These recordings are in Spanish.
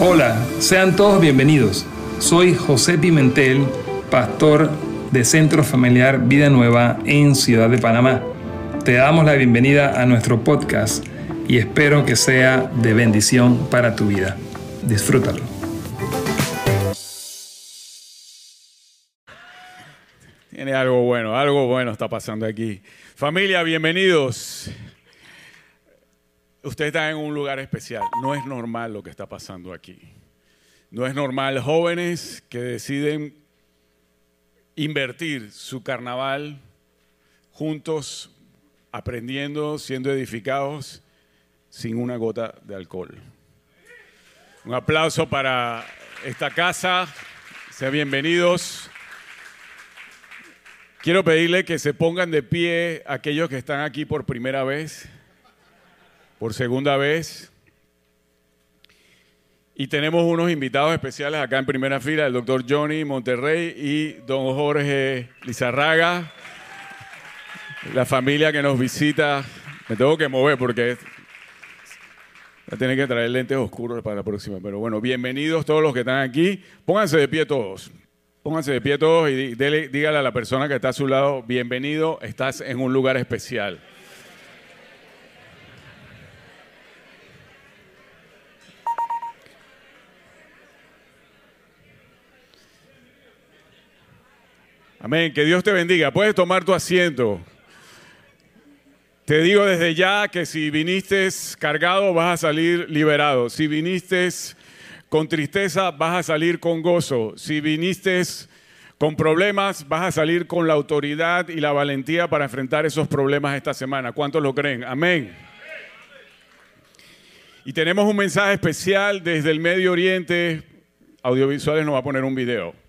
Hola, sean todos bienvenidos. Soy José Pimentel, pastor de Centro Familiar Vida Nueva en Ciudad de Panamá. Te damos la bienvenida a nuestro podcast y espero que sea de bendición para tu vida. Disfrútalo. Tiene algo bueno, algo bueno está pasando aquí. Familia, bienvenidos. Usted está en un lugar especial. No es normal lo que está pasando aquí. No es normal jóvenes que deciden invertir su carnaval juntos, aprendiendo, siendo edificados, sin una gota de alcohol. Un aplauso para esta casa. Sean bienvenidos. Quiero pedirle que se pongan de pie aquellos que están aquí por primera vez por segunda vez. Y tenemos unos invitados especiales acá en primera fila, el doctor Johnny Monterrey y don Jorge Lizarraga, la familia que nos visita. Me tengo que mover porque ya tiene que traer lentes oscuros para la próxima. Pero bueno, bienvenidos todos los que están aquí. Pónganse de pie todos. Pónganse de pie todos y dígale a la persona que está a su lado, bienvenido, estás en un lugar especial. Amén. Que Dios te bendiga. Puedes tomar tu asiento. Te digo desde ya que si viniste cargado vas a salir liberado. Si viniste con tristeza vas a salir con gozo. Si viniste con problemas vas a salir con la autoridad y la valentía para enfrentar esos problemas esta semana. ¿Cuántos lo creen? Amén. Y tenemos un mensaje especial desde el Medio Oriente. Audiovisuales nos va a poner un video.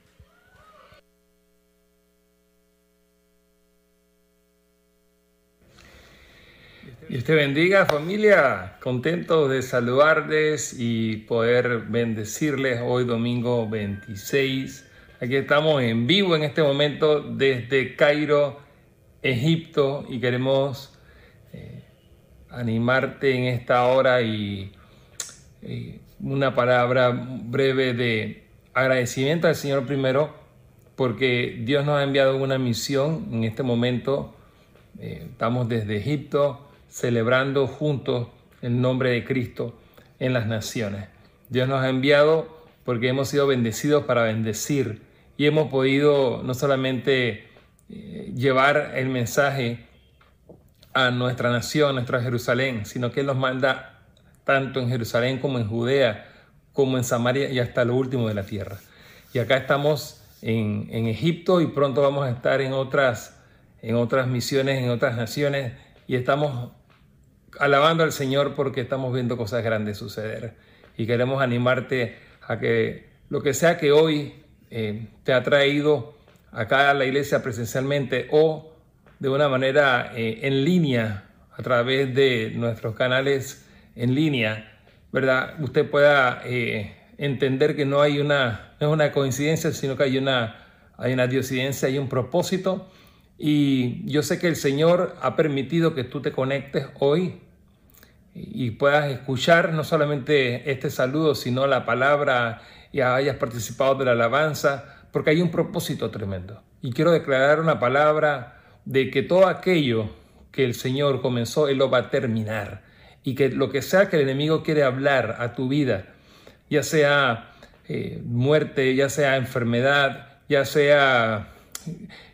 Dios te bendiga familia, contento de saludarles y poder bendecirles hoy domingo 26. Aquí estamos en vivo en este momento desde Cairo, Egipto y queremos eh, animarte en esta hora y una palabra breve de agradecimiento al Señor primero porque Dios nos ha enviado una misión en este momento. Eh, estamos desde Egipto celebrando juntos el nombre de Cristo en las naciones. Dios nos ha enviado porque hemos sido bendecidos para bendecir y hemos podido no solamente eh, llevar el mensaje a nuestra nación, a nuestra Jerusalén, sino que Él nos manda tanto en Jerusalén como en Judea, como en Samaria y hasta lo último de la tierra. Y acá estamos en, en Egipto y pronto vamos a estar en otras, en otras misiones, en otras naciones y estamos alabando al Señor porque estamos viendo cosas grandes suceder. Y queremos animarte a que lo que sea que hoy eh, te ha traído acá a la iglesia presencialmente o de una manera eh, en línea a través de nuestros canales en línea, ¿verdad? Usted pueda eh, entender que no hay una, es una coincidencia, sino que hay una, hay una diosidencia, hay un propósito y yo sé que el Señor ha permitido que tú te conectes hoy y puedas escuchar no solamente este saludo, sino la palabra y hayas participado de la alabanza, porque hay un propósito tremendo. Y quiero declarar una palabra de que todo aquello que el Señor comenzó, Él lo va a terminar. Y que lo que sea que el enemigo quiere hablar a tu vida, ya sea eh, muerte, ya sea enfermedad, ya sea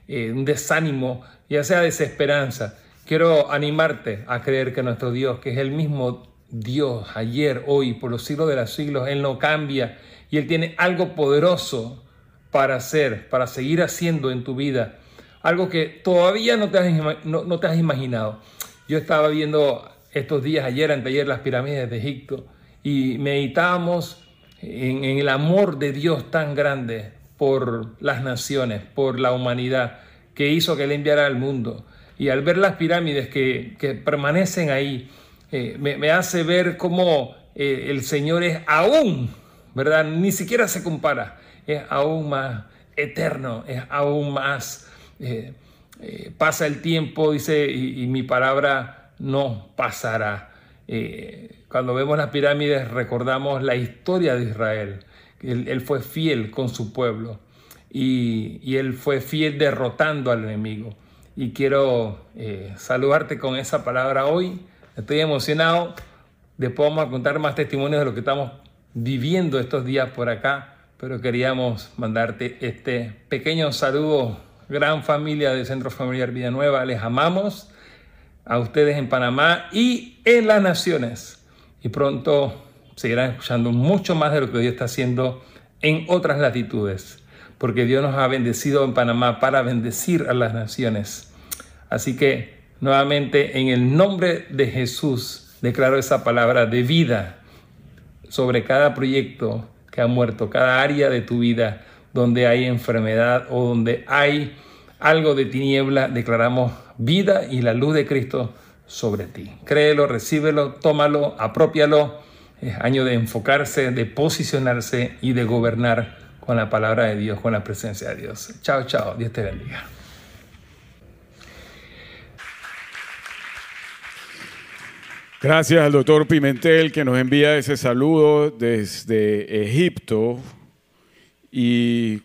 eh, un desánimo, ya sea desesperanza. Quiero animarte a creer que nuestro Dios, que es el mismo Dios ayer, hoy, por los siglos de los siglos, Él no cambia y Él tiene algo poderoso para hacer, para seguir haciendo en tu vida. Algo que todavía no te has, no, te has imaginado. Yo estaba viendo estos días, ayer, anteayer, las pirámides de Egipto y meditábamos en el amor de Dios tan grande por las naciones, por la humanidad, que hizo que Él enviara al mundo. Y al ver las pirámides que, permanecen ahí, eh, me, hace ver cómo eh, el Señor es aún, ¿verdad? Ni siquiera se compara, es aún más eterno, es aún más, eh, pasa el tiempo, dice, y, mi palabra no pasará. Cuando vemos las pirámides recordamos la historia de Israel. Él fue fiel con su pueblo y, él fue fiel derrotando al enemigo. Y quiero eh, saludarte con esa palabra hoy. Estoy emocionado. Después vamos contar más testimonios de lo que estamos viviendo estos días por acá, pero queríamos mandarte este pequeño saludo. Gran familia del Centro Familiar Vida Nueva, les amamos a ustedes en Panamá y en las naciones. Y pronto seguirán escuchando mucho más de lo que Dios está haciendo en otras latitudes, porque Dios nos ha bendecido en Panamá para bendecir a las naciones. Así que nuevamente en el nombre de Jesús declaro esa palabra de vida sobre cada proyecto que ha muerto, cada área de tu vida donde hay enfermedad o donde hay algo de tiniebla, declaramos vida y la luz de Cristo sobre ti. Créelo, recíbelo, tómalo, apropialo. Es año de enfocarse, de posicionarse y de gobernar con la palabra de Dios, con la presencia de Dios. Chao, chao. Dios te bendiga. Gracias al doctor Pimentel que nos envía ese saludo desde Egipto. Y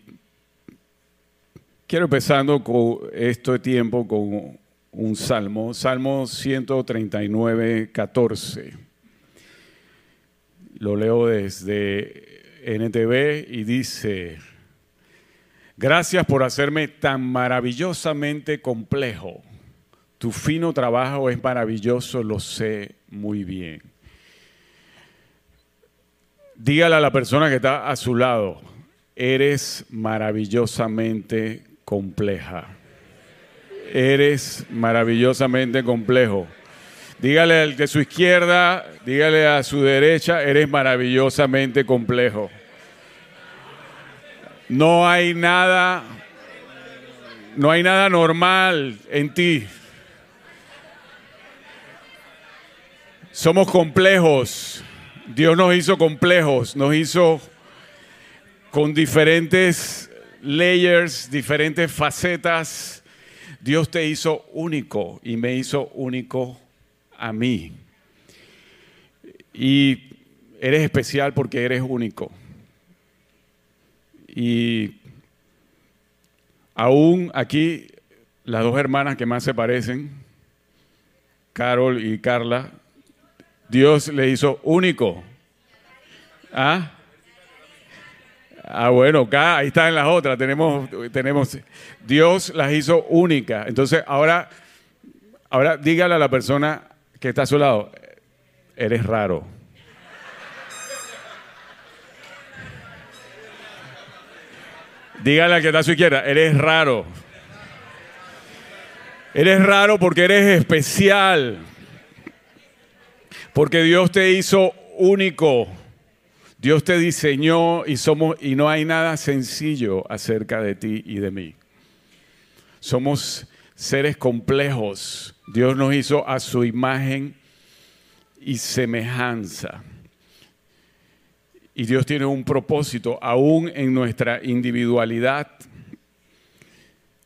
quiero empezando con este tiempo con un salmo, Salmo 139, 14. Lo leo desde NTV y dice, gracias por hacerme tan maravillosamente complejo. Tu fino trabajo es maravilloso, lo sé muy bien. Dígale a la persona que está a su lado, eres maravillosamente compleja. Eres maravillosamente complejo. Dígale al de su izquierda, dígale a su derecha, eres maravillosamente complejo. No hay nada, no hay nada normal en ti. Somos complejos. Dios nos hizo complejos, nos hizo con diferentes layers, diferentes facetas. Dios te hizo único y me hizo único a mí. Y eres especial porque eres único. Y aún aquí las dos hermanas que más se parecen, Carol y Carla, Dios le hizo único. ¿Ah? Ah, bueno, acá, ahí están las otras. Tenemos, tenemos, Dios las hizo únicas. Entonces, ahora, ahora dígale a la persona que está a su lado, eres raro. Dígale al que está a su izquierda, eres raro. Eres raro porque eres especial. Porque Dios te hizo único. Dios te diseñó y somos y no hay nada sencillo acerca de ti y de mí. Somos seres complejos. Dios nos hizo a su imagen y semejanza. Y Dios tiene un propósito aún en nuestra individualidad,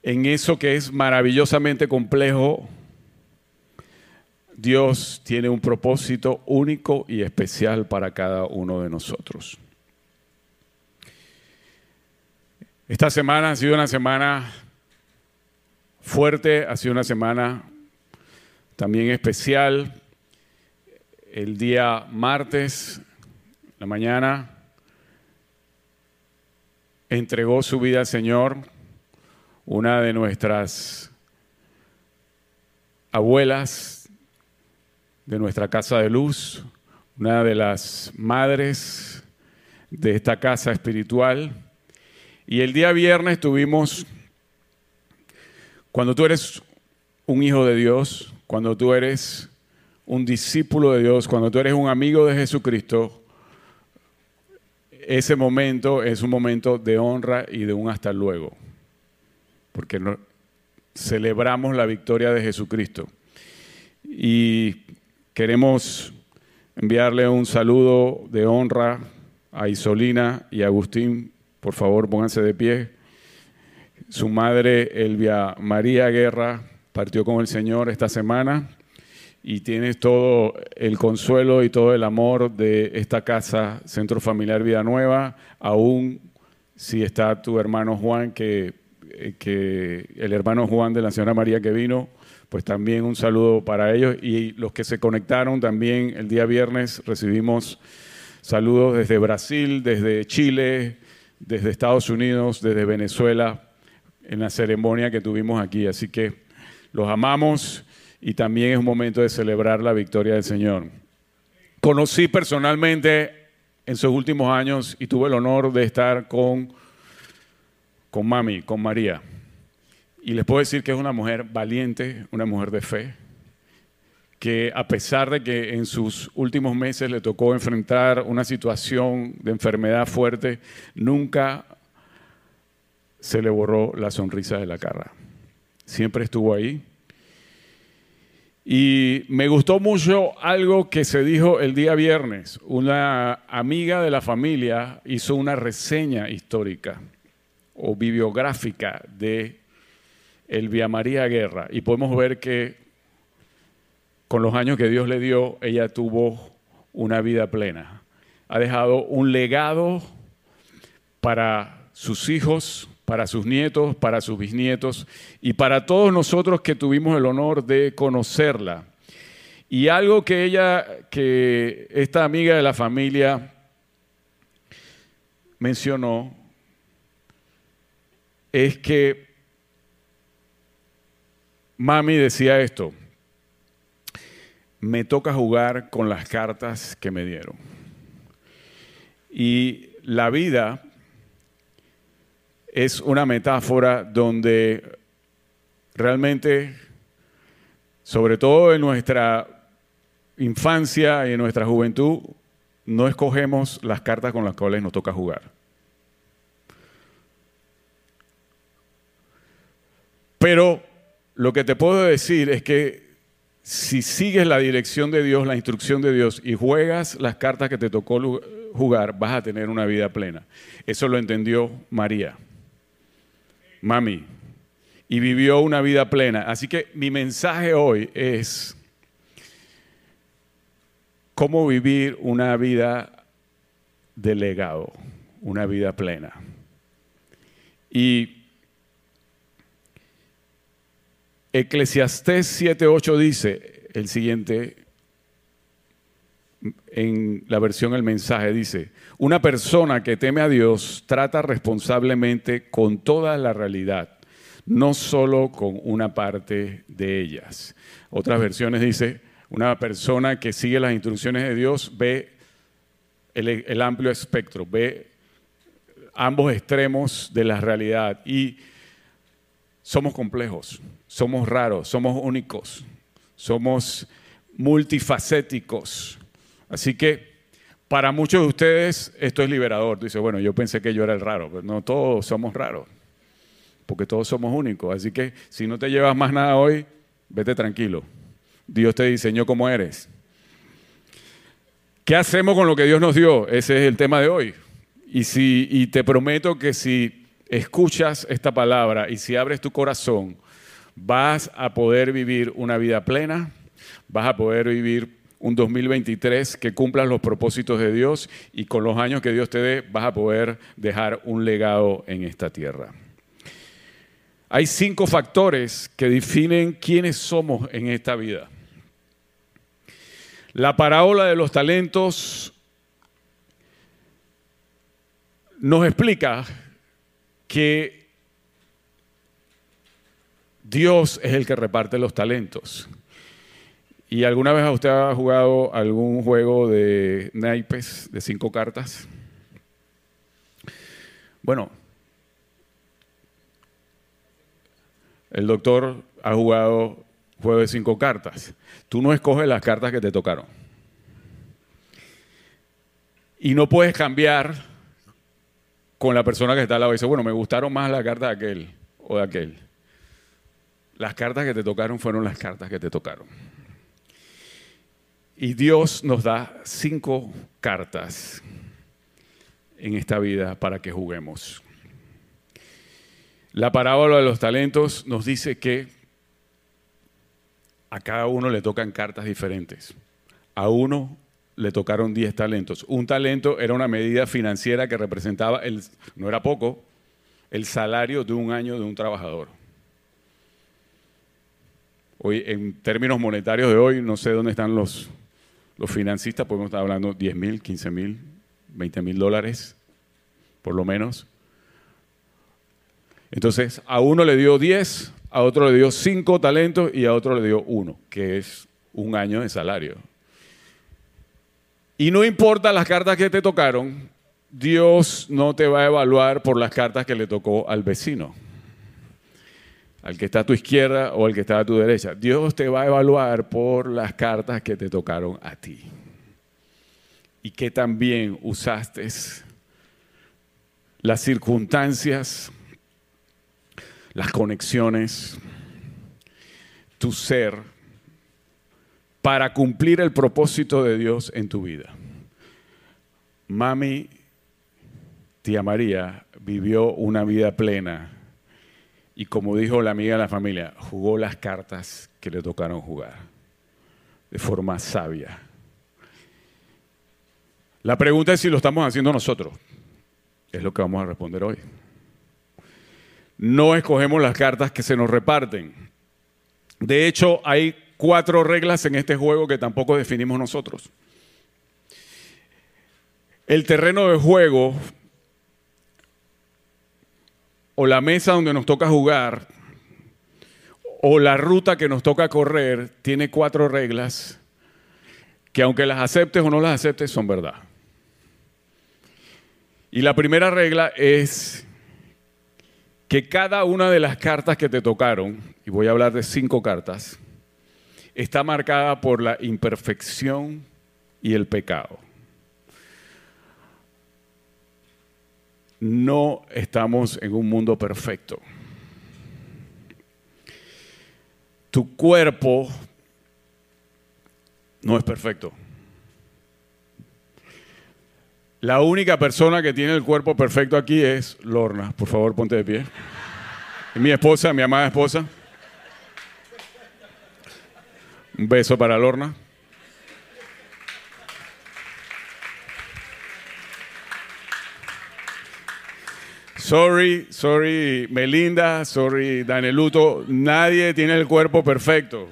en eso que es maravillosamente complejo. Dios tiene un propósito único y especial para cada uno de nosotros. Esta semana ha sido una semana fuerte, ha sido una semana también especial. El día martes, la mañana, entregó su vida al Señor una de nuestras abuelas de nuestra casa de luz, una de las madres de esta casa espiritual. Y el día viernes tuvimos, cuando tú eres un hijo de Dios, cuando tú eres un discípulo de Dios, cuando tú eres un amigo de Jesucristo, ese momento es un momento de honra y de un hasta luego, porque celebramos la victoria de Jesucristo. Y queremos enviarle un saludo de honra a Isolina y a Agustín. Por favor, pónganse de pie. Su madre, Elvia María Guerra, partió con el Señor esta semana y tienes todo el consuelo y todo el amor de esta casa, Centro Familiar Vida Nueva, aún si está tu hermano Juan, que, eh, que el hermano Juan de la señora María que vino, pues también un saludo para ellos y los que se conectaron también el día viernes recibimos saludos desde Brasil, desde Chile, desde Estados Unidos, desde Venezuela, en la ceremonia que tuvimos aquí. Así que los amamos y también es un momento de celebrar la victoria del Señor. Conocí personalmente en sus últimos años y tuve el honor de estar con, con mami, con María. Y les puedo decir que es una mujer valiente, una mujer de fe, que a pesar de que en sus últimos meses le tocó enfrentar una situación de enfermedad fuerte, nunca se le borró la sonrisa de la cara. Siempre estuvo ahí. Y me gustó mucho algo que se dijo el día viernes. Una amiga de la familia hizo una reseña histórica o bibliográfica de Elvia María Guerra y podemos ver que con los años que Dios le dio, ella tuvo una vida plena. Ha dejado un legado para sus hijos, para sus nietos, para sus bisnietos y para todos nosotros que tuvimos el honor de conocerla. Y algo que ella, que esta amiga de la familia mencionó, es que Mami decía esto, me toca jugar con las cartas que me dieron. Y la vida es una metáfora donde realmente, sobre todo en nuestra infancia y en nuestra juventud, no escogemos las cartas con las cuales nos toca jugar. Pero lo que te puedo decir es que si sigues la dirección de Dios, la instrucción de Dios y juegas las cartas que te tocó jugar, vas a tener una vida plena. Eso lo entendió María, mami, y vivió una vida plena. Así que mi mensaje hoy es cómo vivir una vida de legado, una vida plena. Y Eclesiastés 7.8 dice el siguiente, en la versión El mensaje, dice, una persona que teme a Dios trata responsablemente con toda la realidad, no solo con una parte de ellas. Otras versiones dice, una persona que sigue las instrucciones de Dios ve el, el amplio espectro, ve ambos extremos de la realidad y somos complejos, somos raros, somos únicos, somos multifacéticos. Así que para muchos de ustedes esto es liberador. Dice, bueno, yo pensé que yo era el raro, pero no todos somos raros, porque todos somos únicos. Así que si no te llevas más nada hoy, vete tranquilo. Dios te diseñó como eres. ¿Qué hacemos con lo que Dios nos dio? Ese es el tema de hoy. Y, y te prometo que si escuchas esta palabra y si abres tu corazón, vas a poder vivir una vida plena, vas a poder vivir un 2023 que cumpla los propósitos de Dios y con los años que Dios te dé vas a poder dejar un legado en esta tierra. Hay cinco factores que definen quiénes somos en esta vida. La parábola de los talentos nos explica que Dios es el que reparte los talentos. ¿Y alguna vez usted ha jugado algún juego de naipes de cinco cartas? Bueno, el doctor ha jugado juego de cinco cartas. Tú no escoges las cartas que te tocaron. Y no puedes cambiar con la persona que está al lado y dice, bueno, me gustaron más las cartas de aquel o de aquel. Las cartas que te tocaron fueron las cartas que te tocaron. Y Dios nos da cinco cartas en esta vida para que juguemos. La parábola de los talentos nos dice que a cada uno le tocan cartas diferentes. A uno le tocaron 10 talentos. Un talento era una medida financiera que representaba, el, no era poco, el salario de un año de un trabajador. Hoy, en términos monetarios de hoy, no sé dónde están los, los financistas, podemos estar hablando 10 mil, 15 mil, 20 mil dólares, por lo menos. Entonces, a uno le dio 10, a otro le dio 5 talentos y a otro le dio 1, que es un año de salario. Y no importa las cartas que te tocaron, Dios no te va a evaluar por las cartas que le tocó al vecino, al que está a tu izquierda o al que está a tu derecha. Dios te va a evaluar por las cartas que te tocaron a ti. Y que también usaste las circunstancias, las conexiones, tu ser para cumplir el propósito de Dios en tu vida. Mami, tía María, vivió una vida plena y como dijo la amiga de la familia, jugó las cartas que le tocaron jugar de forma sabia. La pregunta es si lo estamos haciendo nosotros. Es lo que vamos a responder hoy. No escogemos las cartas que se nos reparten. De hecho, hay cuatro reglas en este juego que tampoco definimos nosotros. El terreno de juego o la mesa donde nos toca jugar o la ruta que nos toca correr tiene cuatro reglas que aunque las aceptes o no las aceptes son verdad. Y la primera regla es que cada una de las cartas que te tocaron, y voy a hablar de cinco cartas, está marcada por la imperfección y el pecado. No estamos en un mundo perfecto. Tu cuerpo no es perfecto. La única persona que tiene el cuerpo perfecto aquí es Lorna. Por favor, ponte de pie. mi esposa, mi amada esposa. Un beso para Lorna. Sorry, sorry Melinda, sorry Daneluto, nadie tiene el cuerpo perfecto.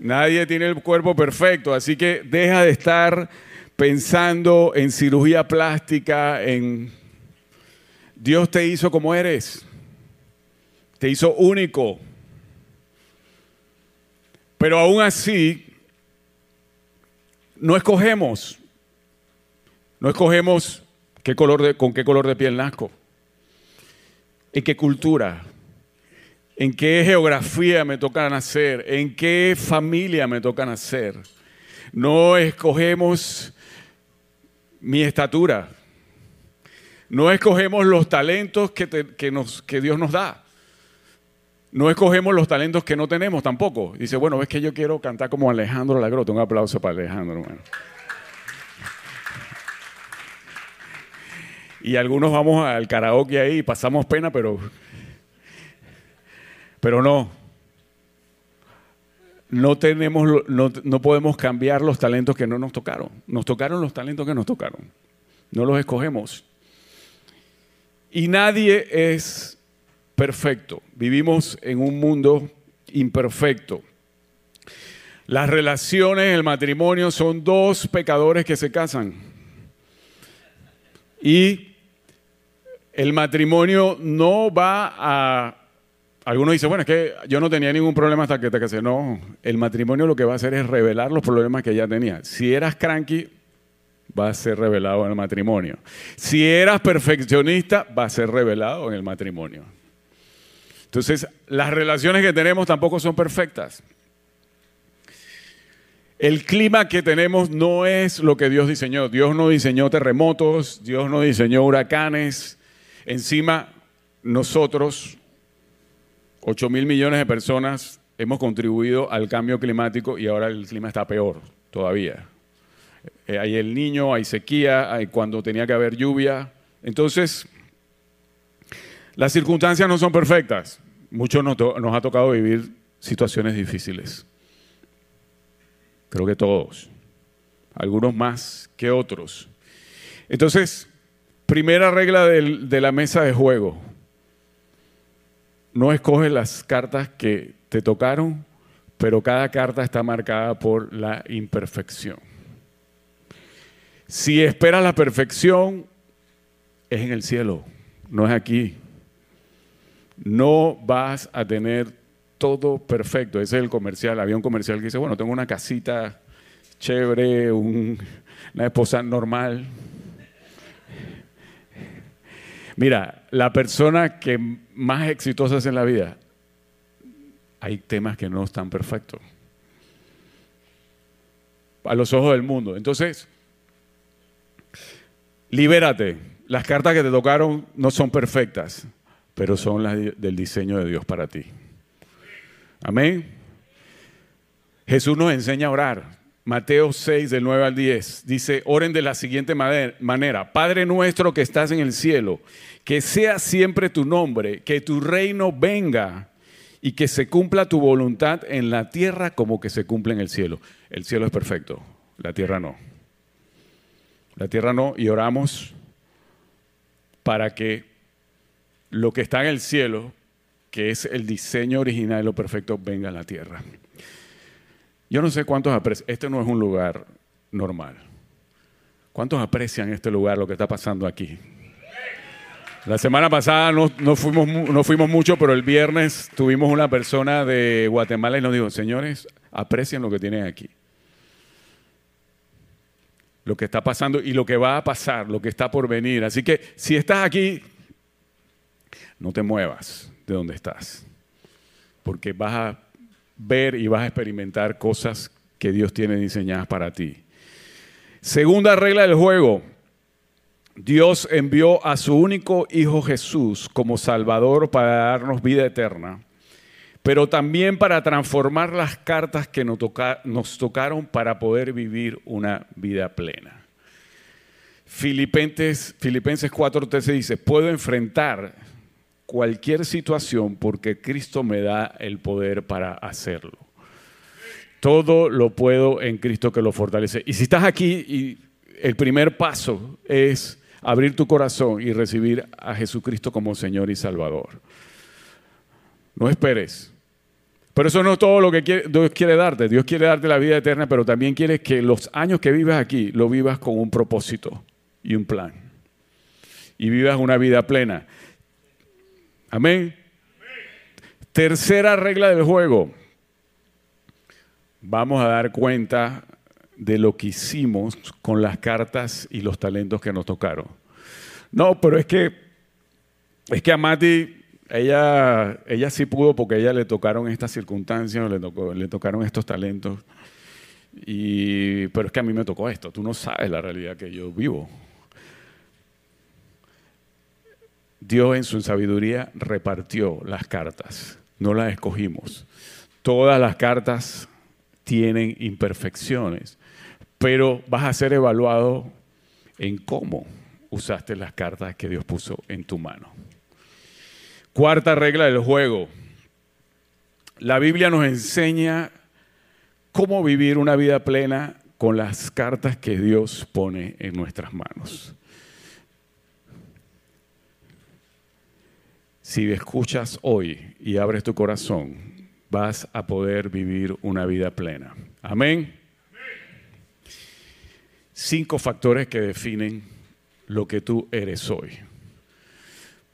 Nadie tiene el cuerpo perfecto, así que deja de estar pensando en cirugía plástica, en Dios te hizo como eres, te hizo único. Pero aún así, no escogemos, no escogemos qué color de, con qué color de piel nazco, en qué cultura, en qué geografía me toca nacer, en qué familia me toca nacer. No escogemos mi estatura, no escogemos los talentos que, que Dios nos da. No escogemos los talentos que no tenemos tampoco. Dice, bueno, es que yo quiero cantar como Alejandro Lagrota. Un aplauso para Alejandro, hermano. Y algunos vamos al karaoke ahí y pasamos pena, pero, pero no. No, tenemos, no, no podemos cambiar los talentos que no nos tocaron. Nos tocaron los talentos que nos tocaron. No los escogemos. Y nadie es perfecto. Vivimos en un mundo imperfecto. Las relaciones, el matrimonio son dos pecadores que se casan. Y el matrimonio no va a... Algunos dicen, bueno, es que yo no tenía ningún problema hasta que te casé. No, el matrimonio lo que va a hacer es revelar los problemas que ya tenía. Si eras cranky, va a ser revelado en el matrimonio. Si eras perfeccionista, va a ser revelado en el matrimonio. Entonces, las relaciones que tenemos tampoco son perfectas. El clima que tenemos no es lo que Dios diseñó. Dios no diseñó terremotos, Dios no diseñó huracanes. Encima, nosotros, 8 mil millones de personas, hemos contribuido al cambio climático y ahora el clima está peor todavía. Eh, hay el niño, hay sequía, hay cuando tenía que haber lluvia. Entonces, las circunstancias no son perfectas. Muchos nos, ha tocado vivir situaciones difíciles. Creo que todos. Algunos más que otros. Entonces, primera regla de la mesa de juego. No escoges las cartas que te tocaron, pero cada carta está marcada por la imperfección. Si esperas la perfección, es en el cielo, no es aquí. No vas a tener todo perfecto. Ese es el comercial. Había un comercial que dice, bueno, tengo una casita chévere, una esposa normal. Mira, la persona que más exitosa es en la vida, hay temas que no están perfectos. A los ojos del mundo. Entonces, libérate. Las cartas que te tocaron no son perfectas, pero son las del diseño de Dios para ti. Amén. Jesús nos enseña a orar. Mateo 6, del 9 al 10, dice, oren de la siguiente manera, Padre nuestro que estás en el cielo, que sea siempre tu nombre, que tu reino venga y que se cumpla tu voluntad en la tierra como que se cumple en el cielo. El cielo es perfecto, la tierra no. La tierra no, y oramos para que lo que está en el cielo, que es el diseño original de lo perfecto, venga a la tierra. Yo no sé cuántos aprecian, este no es un lugar normal. ¿Cuántos aprecian este lugar, lo que está pasando aquí? La semana pasada no, fuimos, no fuimos mucho, pero el viernes tuvimos una persona de Guatemala y nos dijo, señores, aprecien lo que tienen aquí. Lo que está pasando y lo que va a pasar, lo que está por venir. Así que si estás aquí, no te muevas de donde estás, porque vas a ver y vas a experimentar cosas que Dios tiene diseñadas para ti. Segunda regla del juego. Dios envió a su único Hijo Jesús como Salvador para darnos vida eterna, pero también para transformar las cartas que nos, tocaron para poder vivir una vida plena. Filipenses, Filipenses 4:13 dice, puedo enfrentar cualquier situación porque Cristo me da el poder para hacerlo. Todo lo puedo en Cristo que lo fortalece. Y si estás aquí el primer paso es abrir tu corazón y recibir a Jesucristo como Señor y Salvador. No esperes. Pero eso no es todo lo que Dios quiere darte. Dios quiere darte la vida eterna, pero también quiere que los años que vivas aquí lo vivas con un propósito y un plan. Y vivas una vida plena. Amén. Tercera regla del juego. Vamos a dar cuenta de lo que hicimos con las cartas y los talentos que nos tocaron. No, pero es que es que a Mati ella, ella sí pudo porque a ella le tocaron estas circunstancias, le, le tocaron estos talentos. Y, pero es que a mí me tocó esto. Tú no sabes la realidad que yo vivo. Dios en su sabiduría repartió las cartas, no las escogimos. Todas las cartas tienen imperfecciones, pero vas a ser evaluado en cómo usaste las cartas que Dios puso en tu mano. Cuarta regla del juego. La Biblia nos enseña cómo vivir una vida plena con las cartas que Dios pone en nuestras manos. Si escuchas hoy y abres tu corazón, vas a poder vivir una vida plena. Amén. Cinco factores que definen lo que tú eres hoy.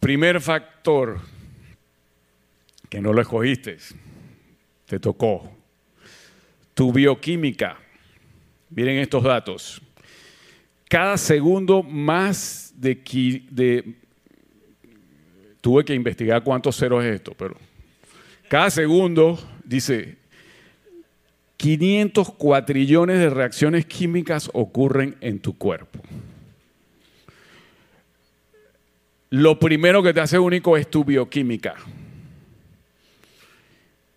Primer factor, que no lo escogiste, te tocó. Tu bioquímica. Miren estos datos. Cada segundo más de, de Tuve que investigar cuántos ceros es esto, pero cada segundo dice 500 cuatrillones de reacciones químicas ocurren en tu cuerpo. Lo primero que te hace único es tu bioquímica.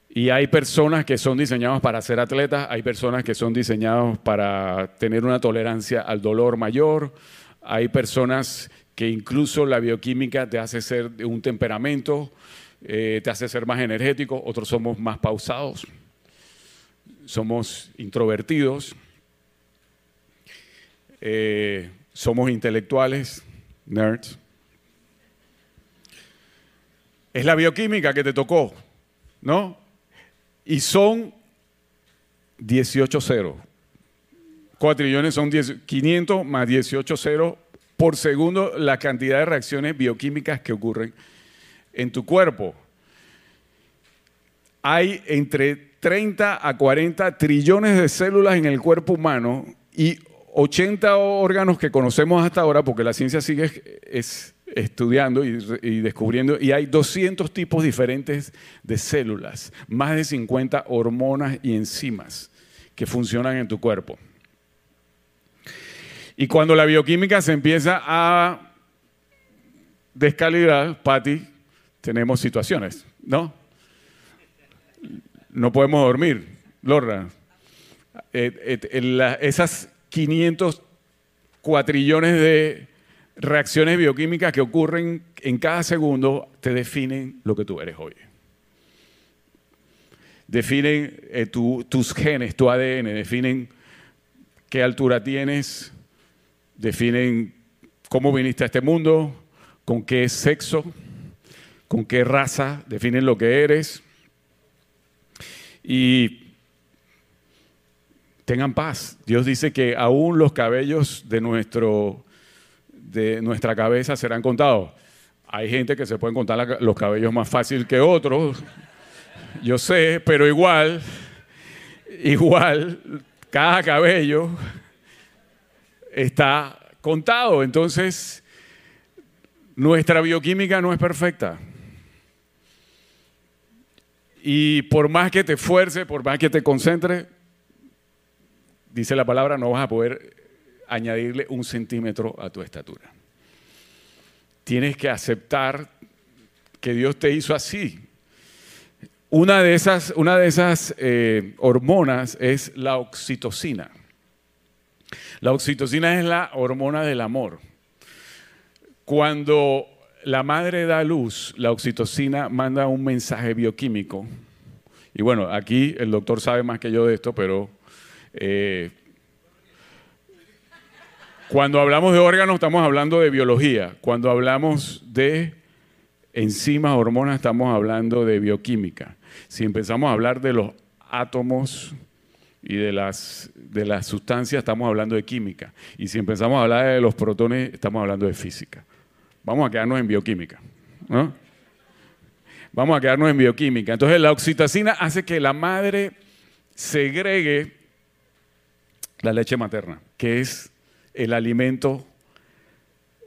Y hay personas que son diseñadas para ser atletas, hay personas que son diseñadas para tener una tolerancia al dolor mayor, hay personas que incluso la bioquímica te hace ser de un temperamento. eh, te hace ser más energético, otros somos más pausados, somos introvertidos, eh, somos intelectuales, nerds. Es la bioquímica que te tocó, ¿no? Y son 18 ceros. Cuatrillones son 500 más 18 ceros por segundo la cantidad de reacciones bioquímicas que ocurren en tu cuerpo. Hay entre 30 a 40 trillones de células en el cuerpo humano y 80 órganos que conocemos hasta ahora, porque la ciencia sigue estudiando y, y, descubriendo, y hay 200 tipos diferentes de células, más de 50 hormonas y enzimas que funcionan en tu cuerpo. Y cuando la bioquímica se empieza a descalibrar, Patti, tenemos situaciones, ¿no? No podemos dormir, Lorra. Eh, eh, esas 500 cuatrillones de reacciones bioquímicas que ocurren en cada segundo te definen lo que tú eres hoy. Definen eh, tus genes, tu ADN, definen qué altura tienes, definen cómo viniste a este mundo, con qué sexo, con qué raza, definen lo que eres. Y tengan paz. Dios dice que aún los cabellos de, nuestro, de nuestra cabeza serán contados. Hay gente que se pueden contar los cabellos más fácil que otros, yo sé, pero igual, igual, cada cabello está contado. Entonces, nuestra bioquímica no es perfecta. Y por más que te esfuerce, por más que te concentre, dice la palabra, no vas a poder añadirle un centímetro a tu estatura. Tienes que aceptar que Dios te hizo así. Una de esas, una de esas eh, hormonas es la oxitocina. La oxitocina es la hormona del amor. Cuando la madre da luz, la oxitocina manda un mensaje bioquímico. Y bueno, aquí el doctor sabe más que yo de esto, pero eh, cuando hablamos de órganos estamos hablando de biología. Cuando hablamos de enzimas, hormonas, estamos hablando de bioquímica. Si empezamos a hablar de los átomos, y de las, de las sustancias estamos hablando de química. Y si empezamos a hablar de los protones, estamos hablando de física. Vamos a quedarnos en bioquímica. Vamos a quedarnos en bioquímica. Entonces la oxitocina hace que la madre segregue la leche materna, que es el alimento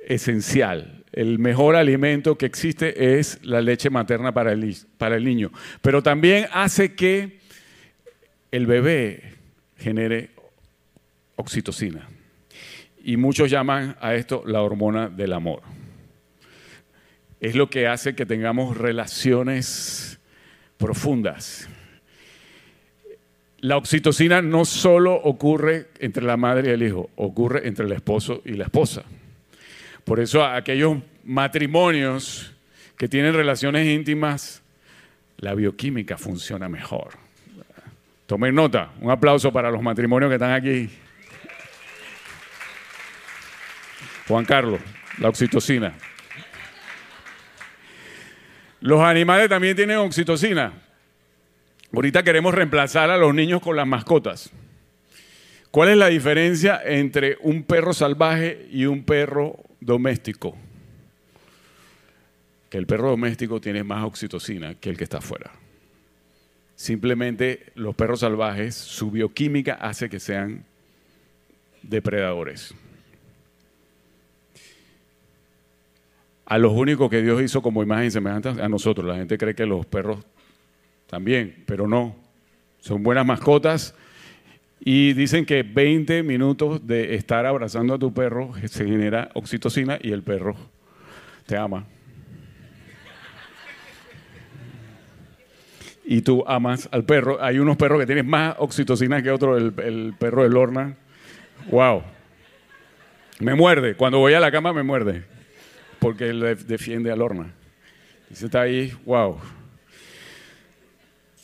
esencial. El mejor alimento que existe es la leche materna para el, para el niño. Pero también hace que el bebé genere oxitocina. Y muchos llaman a esto la hormona del amor. Es lo que hace que tengamos relaciones profundas. La oxitocina no solo ocurre entre la madre y el hijo, ocurre entre el esposo y la esposa. Por eso aquellos matrimonios que tienen relaciones íntimas, la bioquímica funciona mejor. Tomen nota. Un aplauso para los matrimonios que están aquí. Juan Carlos, la oxitocina. Los animales también tienen oxitocina. Ahorita queremos reemplazar a los niños con las mascotas. ¿Cuál es la diferencia entre un perro salvaje y un perro doméstico? Que el perro doméstico tiene más oxitocina que el que está afuera. Simplemente los perros salvajes, su bioquímica hace que sean depredadores. A los únicos que Dios hizo como imagen semejante a nosotros. La gente cree que los perros también, pero no. Son buenas mascotas y dicen que 20 minutos de estar abrazando a tu perro se genera oxitocina y el perro te ama. Y tú amas al perro. Hay unos perros que tienen más oxitocina que otro, el, perro de Lorna. ¡Wow! Me muerde. Cuando voy a la cama me muerde. Porque él defiende a Lorna. Dice, está ahí, wow.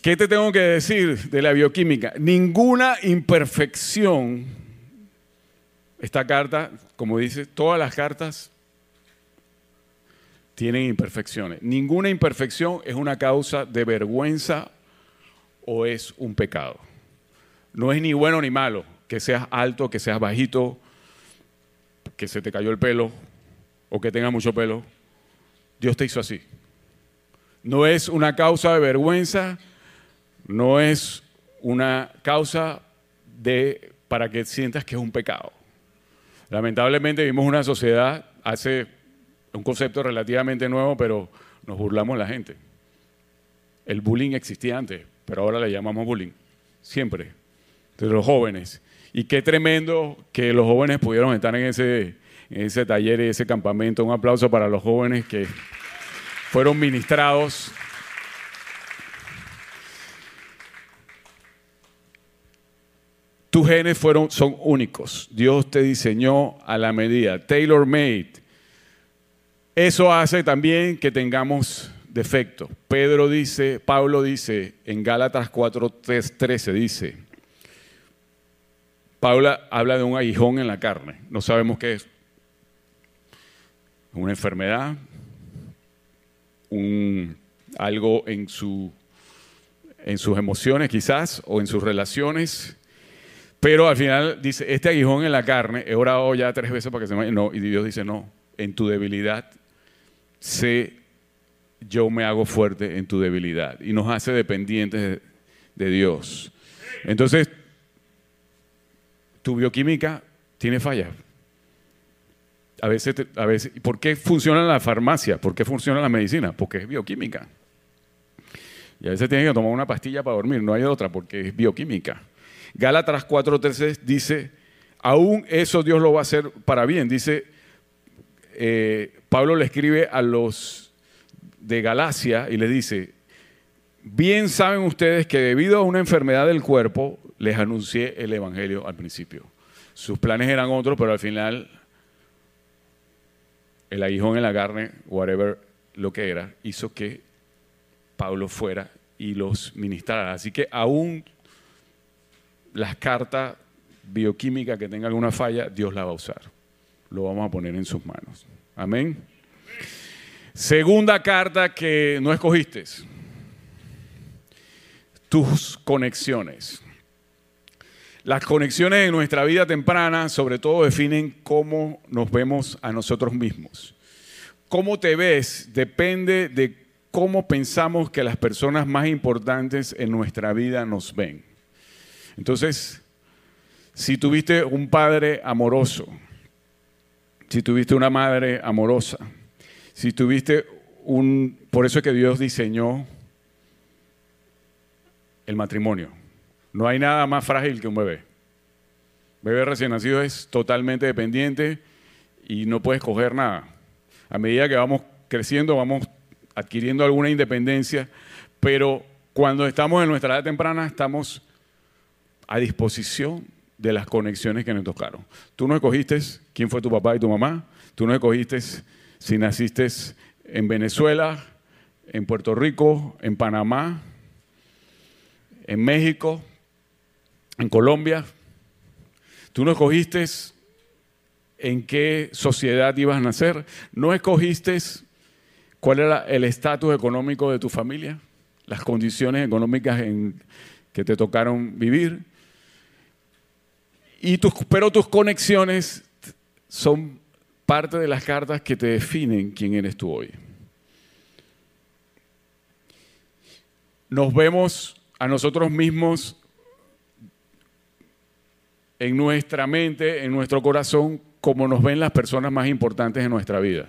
¿Qué te tengo que decir de la bioquímica? Ninguna imperfección, esta carta, como dice, todas las cartas tienen imperfecciones. Ninguna imperfección es una causa de vergüenza o es un pecado. No es ni bueno ni malo que seas alto, que seas bajito, que se te cayó el pelo o que tengas mucho pelo. Dios te hizo así. No es una causa de vergüenza, no es una causa de para que sientas que es un pecado. Lamentablemente vivimos una sociedad, hace un concepto relativamente nuevo, pero nos burlamos la gente. El bullying existía antes, pero ahora le llamamos bullying, siempre, de los jóvenes. Y qué tremendo que los jóvenes pudieron estar en ese, en ese taller y ese campamento. Un aplauso para los jóvenes que fueron ministrados Tus genes fueron, son únicos. Dios te diseñó a la medida, tailor made. Eso hace también que tengamos defectos. Pedro dice, Pablo dice en Gálatas 4:13 dice, Pablo habla de un aguijón en la carne. No sabemos qué es. Una enfermedad, un, algo en, su, en sus emociones quizás o en sus relaciones pero al final dice, este aguijón en la carne, he orado ya tres veces para que se me No, y Dios dice, no, en tu debilidad sé, yo me hago fuerte en tu debilidad. Y nos hace dependientes de, Dios. Entonces, tu bioquímica tiene fallas. A veces, a veces, ¿por qué funciona la farmacia? ¿Por qué funciona la medicina? Porque es bioquímica. Y a veces tienes que tomar una pastilla para dormir, no hay otra porque es bioquímica. Gálatas 4.13 dice, aún eso Dios lo va a hacer para bien. Dice, eh, Pablo le escribe a los de Galacia y les dice, bien saben ustedes que debido a una enfermedad del cuerpo, les anuncié el Evangelio al principio. Sus planes eran otros, pero al final el aguijón en la carne, whatever lo que era, hizo que Pablo fuera y los ministrara. Así que aún las cartas bioquímicas que tengan alguna falla, Dios la va a usar. Lo vamos a poner en sus manos. Amén. Segunda carta que no escogiste. Tus conexiones. Las conexiones en nuestra vida temprana sobre todo definen cómo nos vemos a nosotros mismos. Cómo te ves depende de cómo pensamos que las personas más importantes en nuestra vida nos ven. Entonces, si tuviste un padre amoroso, si tuviste una madre amorosa, si tuviste un... Por eso es que Dios diseñó el matrimonio. No hay nada más frágil que un bebé. Bebé recién nacido es totalmente dependiente y no puedes coger nada. A medida que vamos creciendo, vamos adquiriendo alguna independencia, pero cuando estamos en nuestra edad temprana, estamos a disposición de las conexiones que nos tocaron. Tú no escogiste quién fue tu papá y tu mamá, tú no escogiste si naciste en Venezuela, en Puerto Rico, en Panamá, en México, en Colombia. Tú no escogiste en qué sociedad ibas a nacer, no escogiste cuál era el estatus económico de tu familia, las condiciones económicas en que te tocaron vivir pero tus conexiones son parte de las cartas que te definen quién eres tú hoy. Nos vemos a nosotros mismos en nuestra mente, en nuestro corazón, como nos ven las personas más importantes en nuestra vida.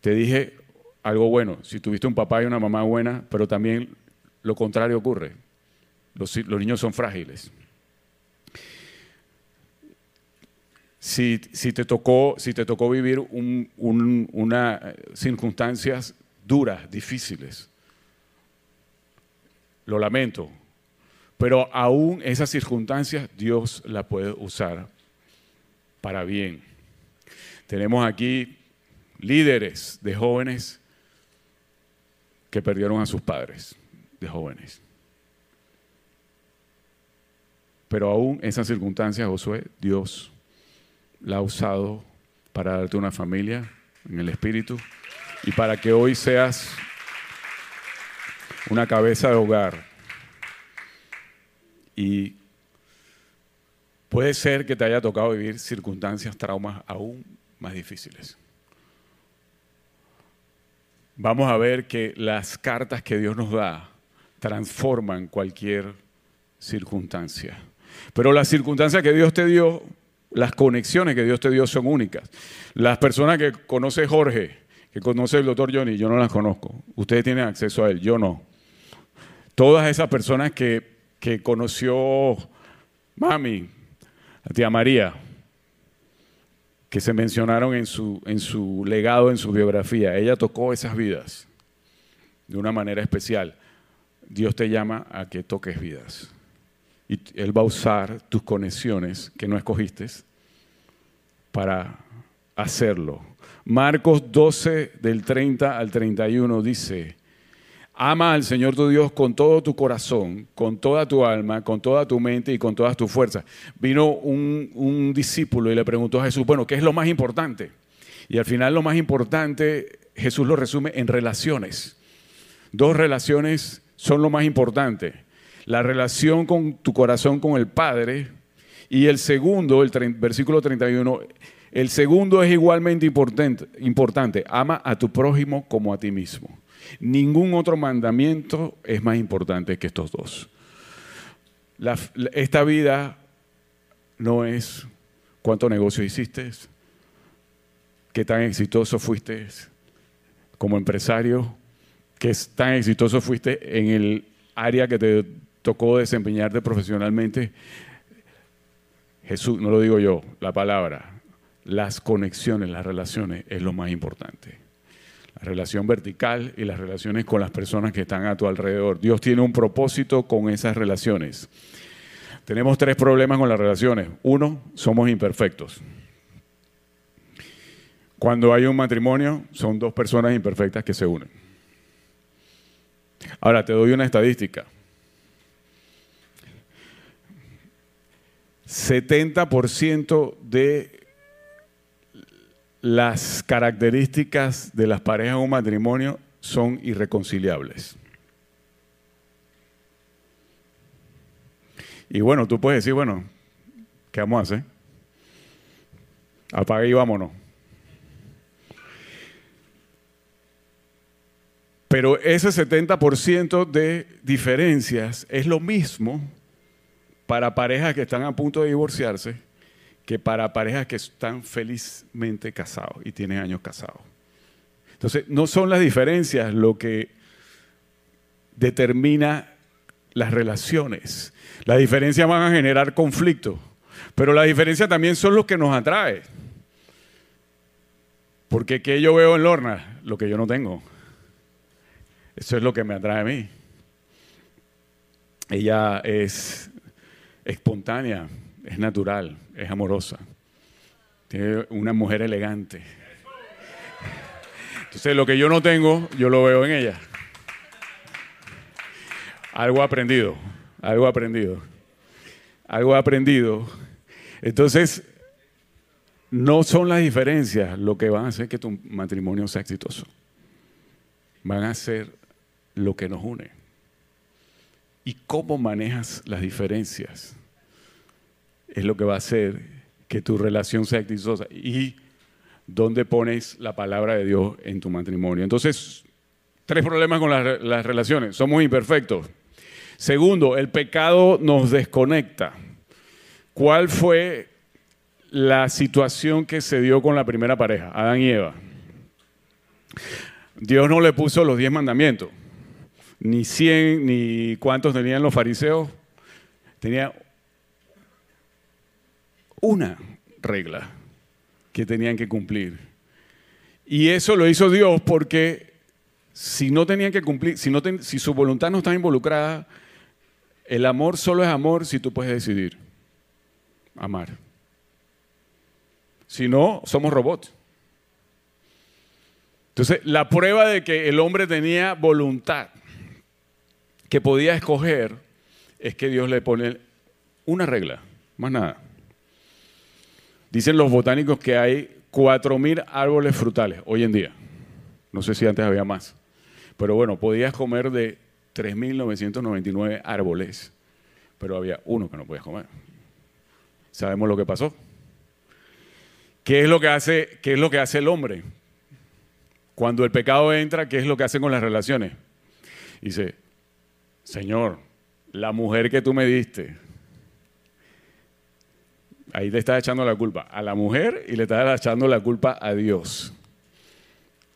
Te dije algo bueno, si tuviste un papá y una mamá buena, pero también lo contrario ocurre. Los niños son frágiles. Si, te, tocó, si te tocó vivir unas eh, circunstancias duras, difíciles. Lo lamento, pero aún esas circunstancias Dios la puede usar para bien. Tenemos aquí líderes de jóvenes que perdieron a sus padres de jóvenes. Pero aún esas circunstancias, Josué, Dios la ha usado para darte una familia en el espíritu y para que hoy seas una cabeza de hogar. Y puede ser que te haya tocado vivir circunstancias, traumas aún más difíciles. Vamos a ver que las cartas que Dios nos da transforman cualquier circunstancia. Pero las circunstancias que Dios te dio, las conexiones que Dios te dio son únicas. Las personas que conoce Jorge, que conoce el doctor Johnny, yo no las conozco. Ustedes tienen acceso a él, yo no. Todas esas personas que, que conoció Mami, tía María, que se mencionaron en su, en su legado, en su biografía. Ella tocó esas vidas de una manera especial. Dios te llama a que toques vidas. Y Él va a usar tus conexiones que no escogiste para hacerlo. Marcos 12 del 30 al 31 dice, Ama al Señor tu Dios con todo tu corazón, con toda tu alma, con toda tu mente y con todas tus fuerzas. Vino un, discípulo y le preguntó a Jesús, bueno, ¿qué es lo más importante? Y al final lo más importante, Jesús lo resume en relaciones. Dos relaciones son lo más importante. La relación con tu corazón con el Padre y el segundo, el versículo 31, el segundo es igualmente importante. Ama a tu prójimo como a ti mismo. Ningún otro mandamiento es más importante que estos dos. esta vida no es cuánto negocio hiciste, qué tan exitoso fuiste como empresario, qué tan exitoso fuiste en el área que te tocó desempeñarte profesionalmente. Jesús, no lo digo yo, la palabra, las conexiones, las relaciones es lo más importante la relación vertical y las relaciones con las personas que están a tu alrededor. Dios tiene un propósito con esas relaciones. Tenemos tres problemas con las relaciones. Uno, somos imperfectos. Cuando hay un matrimonio, son dos personas imperfectas que se unen. Ahora, te doy una estadística. 70% de las características de las parejas en un matrimonio son irreconciliables. Y bueno, tú puedes decir, bueno, ¿qué vamos a hacer? Apague y vámonos. Pero ese 70% de diferencias es lo mismo para parejas que están a punto de divorciarse que para parejas que están felizmente casados y tienen años casados. Entonces, no son las diferencias lo que determina las relaciones. Las diferencias van a generar conflicto, pero las diferencias también son lo que nos atrae. Porque ¿qué yo veo en Lorna? Lo que yo no tengo. Eso es lo que me atrae a mí. Ella es espontánea, es natural, es amorosa. Tiene una mujer elegante. Entonces, lo que yo no tengo, yo lo veo en ella. Algo aprendido, algo aprendido, algo aprendido. Entonces, no son las diferencias lo que van a hacer que tu matrimonio sea exitoso. Van a ser lo que nos une. ¿Y cómo manejas las diferencias? Es lo que va a hacer que tu relación sea exitosa y dónde pones la palabra de Dios en tu matrimonio. Entonces, tres problemas con las, las relaciones. Somos imperfectos. Segundo, el pecado nos desconecta. ¿Cuál fue la situación que se dio con la primera pareja, Adán y Eva? Dios no le puso los diez mandamientos, ni cien, ni cuántos tenían los fariseos. Tenía una regla que tenían que cumplir. Y eso lo hizo Dios porque si no tenían que cumplir, si, no si su voluntad no está involucrada, el amor solo es amor si tú puedes decidir amar. Si no, somos robots. Entonces, la prueba de que el hombre tenía voluntad, que podía escoger, es que Dios le pone una regla, más nada. Dicen los botánicos que hay 4.000 árboles frutales hoy en día. No sé si antes había más. Pero bueno, podías comer de 3.999 árboles, pero había uno que no podías comer. ¿Sabemos lo que pasó? ¿Qué es lo que hace, qué es lo que hace el hombre? Cuando el pecado entra, ¿qué es lo que hace con las relaciones? Dice, Señor, la mujer que tú me diste, ahí le estás echando la culpa a la mujer y le estás echando la culpa a Dios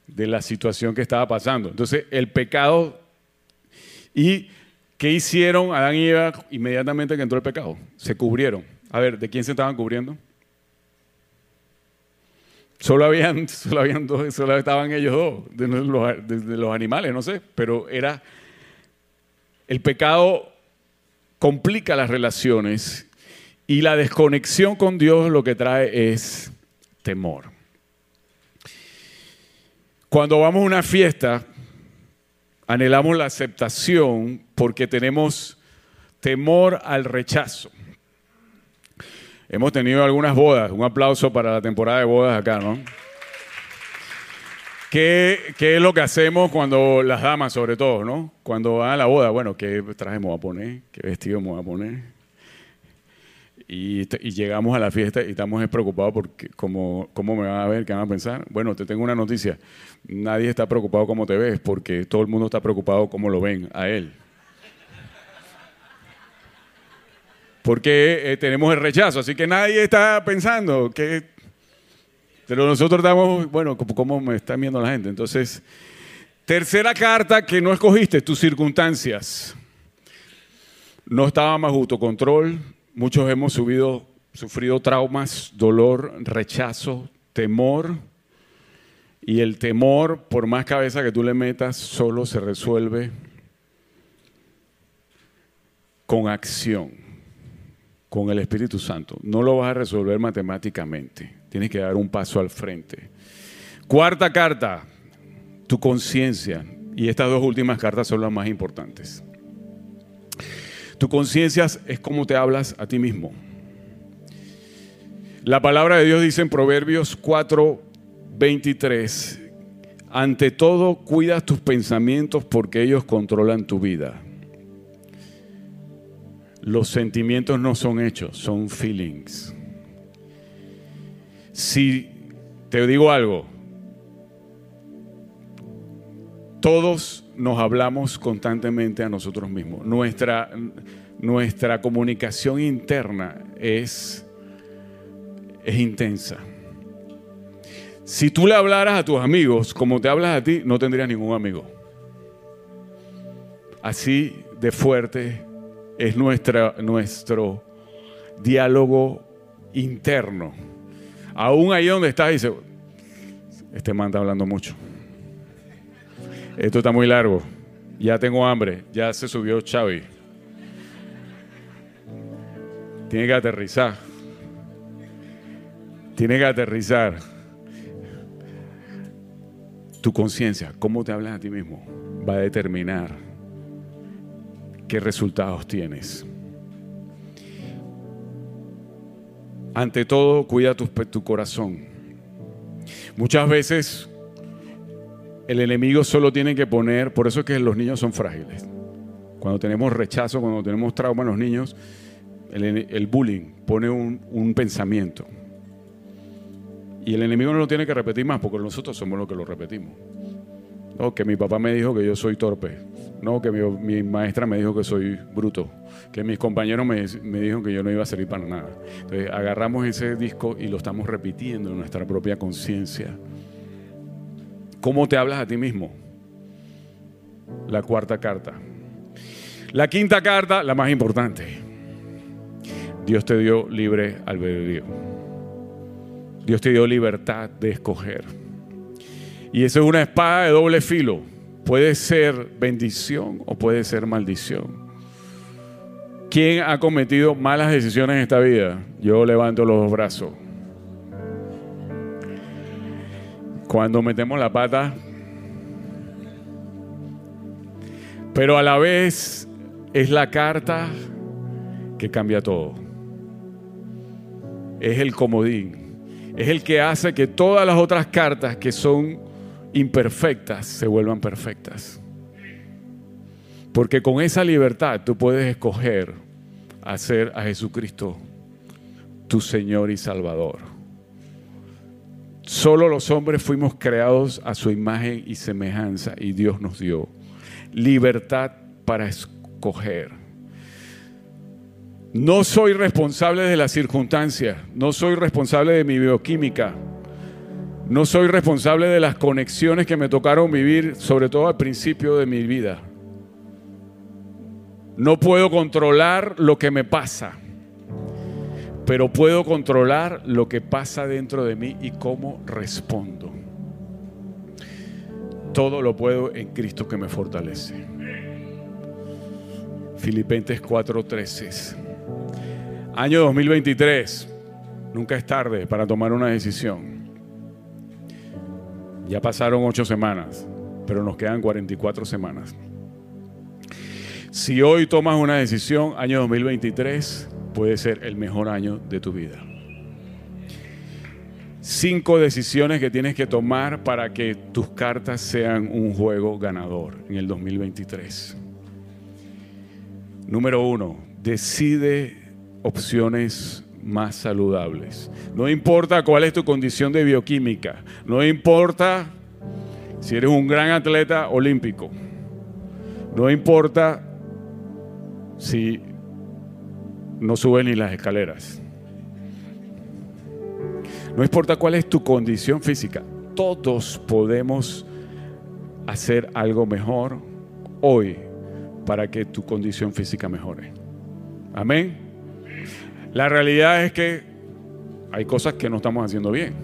de la situación que estaba pasando. Entonces, el pecado y ¿qué hicieron Adán y Eva inmediatamente que entró el pecado? Se cubrieron. A ver, ¿de quién se estaban cubriendo? Solo habían, solo habían dos, solo estaban ellos dos, de los, de los animales, no sé, pero era el pecado complica las relaciones y la desconexión con Dios lo que trae es temor. Cuando vamos a una fiesta, anhelamos la aceptación porque tenemos temor al rechazo. Hemos tenido algunas bodas, un aplauso para la temporada de bodas acá, ¿no? ¿Qué, ¿Qué, es lo que hacemos cuando las damas, sobre todo, ¿no? Cuando van a la boda, bueno, ¿qué traje me voy a poner? ¿Qué vestido me voy a poner? Y, llegamos a la fiesta y estamos preocupados porque cómo, cómo me van a ver, qué van a pensar. Bueno, te tengo una noticia. Nadie está preocupado cómo te ves porque todo el mundo está preocupado cómo lo ven a él. Porque eh, tenemos el rechazo, así que nadie está pensando que... Pero nosotros estamos, bueno, ¿cómo me está viendo la gente? Entonces, tercera carta que no escogiste, tus circunstancias. No estaba más autocontrol, Muchos hemos subido, sufrido traumas, dolor, rechazo, temor. Y el temor, por más cabeza que tú le metas, solo se resuelve con acción, con el Espíritu Santo. No lo vas a resolver matemáticamente. Tienes que dar un paso al frente. Cuarta carta, tu conciencia. Y estas dos últimas cartas son las más importantes. Tu conciencia es como te hablas a ti mismo. La palabra de Dios dice en Proverbios 4, 23, ante todo cuida tus pensamientos porque ellos controlan tu vida. Los sentimientos no son hechos, son feelings. Si te digo algo, todos nos hablamos constantemente a nosotros mismos. Nuestra, nuestra comunicación interna es, es intensa. Si tú le hablaras a tus amigos como te hablas a ti, no tendrías ningún amigo. Así de fuerte es nuestra, nuestro diálogo interno. Aún ahí donde estás, dice, este man está hablando mucho. Esto está muy largo. Ya tengo hambre. Ya se subió Xavi. Tiene que aterrizar. Tiene que aterrizar. Tu conciencia, cómo te hablas a ti mismo, va a determinar qué resultados tienes. Ante todo, cuida tu, tu corazón. Muchas veces el enemigo solo tiene que poner, por eso es que los niños son frágiles. Cuando tenemos rechazo, cuando tenemos trauma en los niños, el, bullying pone un, pensamiento. Y el enemigo no lo tiene que repetir más porque nosotros somos los que lo repetimos. No, que mi papá me dijo que yo soy torpe. No, que mi, maestra me dijo que soy bruto. Que mis compañeros me, me dijeron que yo no iba a servir para nada. Entonces agarramos ese disco y lo estamos repitiendo en nuestra propia conciencia. ¿Cómo te hablas a ti mismo? La cuarta carta. La quinta carta, la más importante. Dios te dio libre albedrío. Dios te dio libertad de escoger. Y eso es una espada de doble filo. Puede ser bendición o puede ser maldición. ¿Quién ha cometido malas decisiones en esta vida? Yo levanto los brazos. cuando metemos la pata, pero a la vez es la carta que cambia todo. Es el comodín, es el que hace que todas las otras cartas que son imperfectas se vuelvan perfectas. Porque con esa libertad tú puedes escoger hacer a Jesucristo tu Señor y Salvador. Solo los hombres fuimos creados a su imagen y semejanza y Dios nos dio libertad para escoger. No soy responsable de las circunstancias, no soy responsable de mi bioquímica, no soy responsable de las conexiones que me tocaron vivir, sobre todo al principio de mi vida. No puedo controlar lo que me pasa, pero puedo controlar lo que pasa dentro de mí y cómo respondo. Todo lo puedo en Cristo que me fortalece. Filipenses 4:13. Año 2023. Nunca es tarde para tomar una decisión. Ya pasaron ocho semanas, pero nos quedan 44 semanas. Si hoy tomas una decisión, año 2023 puede ser el mejor año de tu vida. Cinco decisiones que tienes que tomar para que tus cartas sean un juego ganador en el 2023. Número uno, decide opciones más saludables. No importa cuál es tu condición de bioquímica, no importa si eres un gran atleta olímpico, no importa si no subes ni las escaleras, no importa cuál es tu condición física, todos podemos hacer algo mejor hoy para que tu condición física mejore. Amén. La realidad es que hay cosas que no estamos haciendo bien.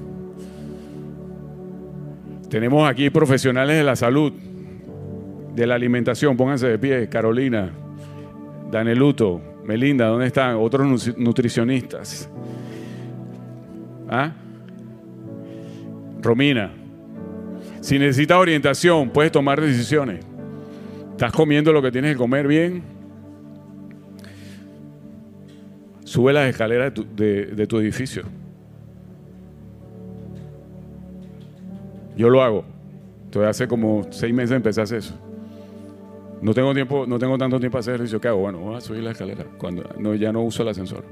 Tenemos aquí profesionales de la salud, de la alimentación, pónganse de pie, Carolina, Daneluto, Melinda, ¿dónde están? Otros nutricionistas. ¿Ah? Romina, si necesitas orientación, puedes tomar decisiones. ¿Estás comiendo lo que tienes que comer bien? Sube las escaleras de tu, edificio. Yo lo hago. Entonces hace como seis meses empecé eso. No tengo tiempo, no tengo tanto tiempo para hacer ejercicio. ¿Qué hago? Bueno, voy a subir la escalera. Cuando ya no uso el ascensor.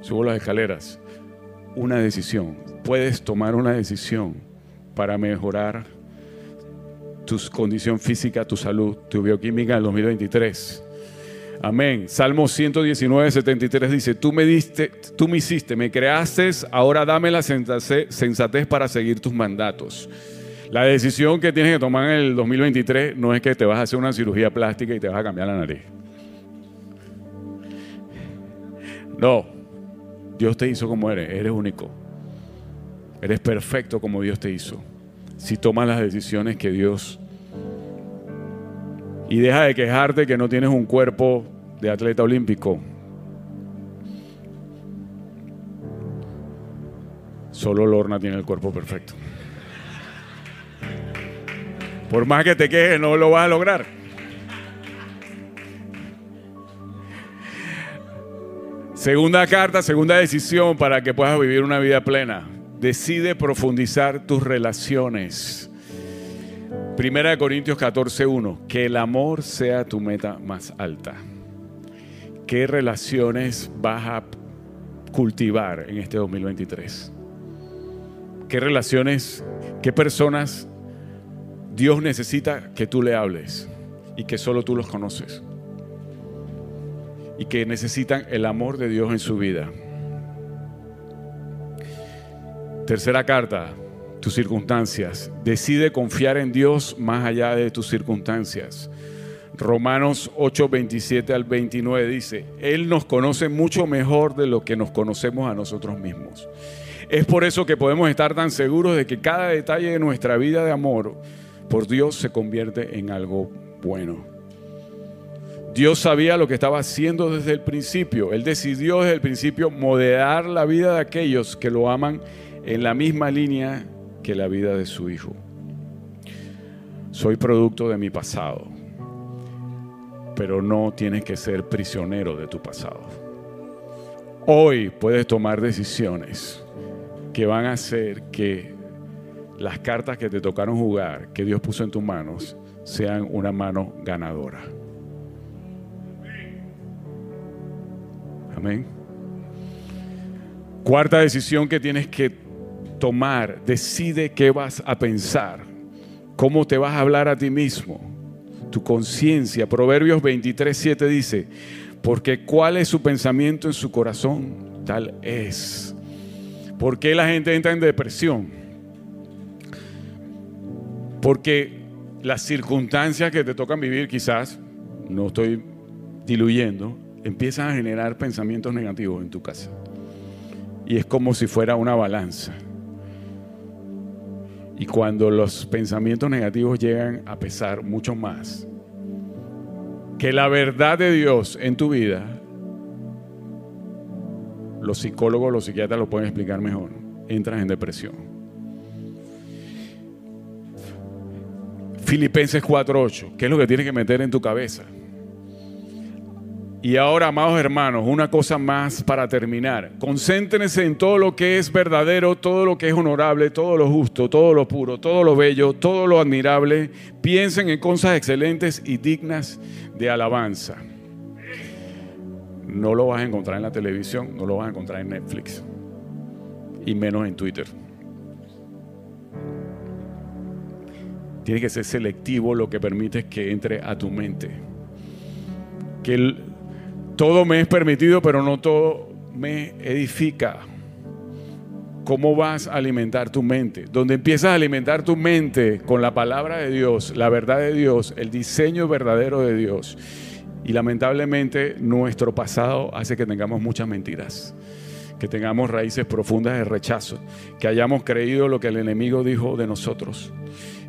Subo las escaleras. Una decisión. Puedes tomar una decisión para mejorar tu condición física, tu salud, tu bioquímica en el 2023. Amén. Salmo 119, 73 dice, tú me diste, tú me hiciste, me creaste, ahora dame la sensatez para seguir tus mandatos. La decisión que tienes que tomar en el 2023 no es que te vas a hacer una cirugía plástica y te vas a cambiar la nariz. No, Dios te hizo como eres, eres único. Eres perfecto como Dios te hizo. Si tomas las decisiones que Dios y deja de quejarte que no tienes un cuerpo de atleta olímpico. Solo Lorna tiene el cuerpo perfecto. Por más que te quejes, no lo vas a lograr. Segunda carta, segunda decisión para que puedas vivir una vida plena. Decide profundizar tus relaciones. Primera de Corintios 14:1, que el amor sea tu meta más alta. ¿Qué relaciones vas a cultivar en este 2023? ¿Qué relaciones, qué personas Dios necesita que tú le hables y que solo tú los conoces? Y que necesitan el amor de Dios en su vida. Tercera carta, tus circunstancias. Decide confiar en Dios más allá de tus circunstancias. Romanos 8, 27 al 29 dice, Él nos conoce mucho mejor de lo que nos conocemos a nosotros mismos. Es por eso que podemos estar tan seguros de que cada detalle de nuestra vida de amor por Dios se convierte en algo bueno. Dios sabía lo que estaba haciendo desde el principio. Él decidió desde el principio modelar la vida de aquellos que lo aman en la misma línea que la vida de su hijo. Soy producto de mi pasado. pero no tienes que ser prisionero de tu pasado. Hoy puedes tomar decisiones que van a hacer que las cartas que te tocaron jugar, que Dios puso en tus manos, sean una mano ganadora. Amén. Cuarta decisión que tienes que tomar, decide qué vas a pensar, cómo te vas a hablar a ti mismo, tu conciencia. Proverbios 23, 7 dice, porque cuál es su pensamiento en su corazón, tal es. ¿Por qué la gente entra en depresión? Porque las circunstancias que te tocan vivir quizás, no estoy diluyendo, empiezan a generar pensamientos negativos en tu casa. Y es como si fuera una balanza. Y cuando los pensamientos negativos llegan a pesar mucho más que la verdad de Dios en tu vida, los psicólogos, los psiquiatras lo pueden explicar mejor, entras en depresión. Filipenses 4:8, ¿qué es lo que tienes que meter en tu cabeza? Y ahora, amados hermanos, una cosa más para terminar. Concéntrense en todo lo que es verdadero, todo lo que es honorable, todo lo justo, todo lo puro, todo lo bello, todo lo admirable. Piensen en cosas excelentes y dignas de alabanza. No lo vas a encontrar en la televisión, no lo vas a encontrar en Netflix y menos en Twitter. Tiene que ser selectivo lo que permites que entre a tu mente. Que todo me es permitido, pero no todo me edifica. ¿Cómo vas a alimentar tu mente? Donde empiezas a alimentar tu mente con la palabra de Dios, la verdad de Dios, el diseño verdadero de Dios. Y lamentablemente nuestro pasado hace que tengamos muchas mentiras, que tengamos raíces profundas de rechazo, que hayamos creído lo que el enemigo dijo de nosotros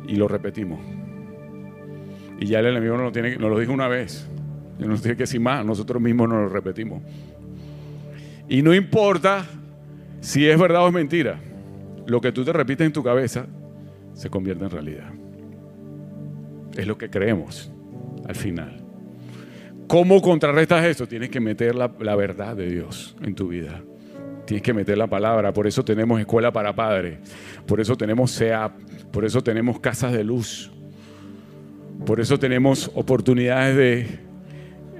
y lo repetimos. Y ya el enemigo no lo, tiene, nos lo dijo una vez, yo no sé qué decir más, nosotros mismos nos lo repetimos. Y no importa si es verdad o es mentira, lo que tú te repites en tu cabeza se convierte en realidad. Es lo que creemos al final. ¿Cómo contrarrestas eso? Tienes que meter la, la, verdad de Dios en tu vida. Tienes que meter la palabra. Por eso tenemos escuela para padres. Por eso tenemos SEAP. Por eso tenemos casas de luz. Por eso tenemos oportunidades de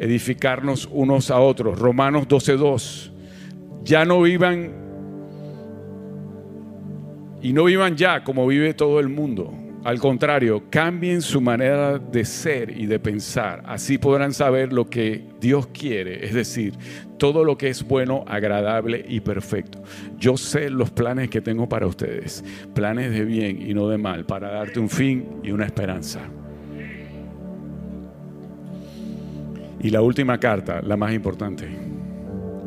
edificarnos unos a otros. Romanos 12.2. Ya no vivan y no vivan ya como vive todo el mundo. Al contrario, cambien su manera de ser y de pensar. Así podrán saber lo que Dios quiere, es decir, todo lo que es bueno, agradable y perfecto. Yo sé los planes que tengo para ustedes, planes de bien y no de mal, para darte un fin y una esperanza. Y la última carta, la más importante,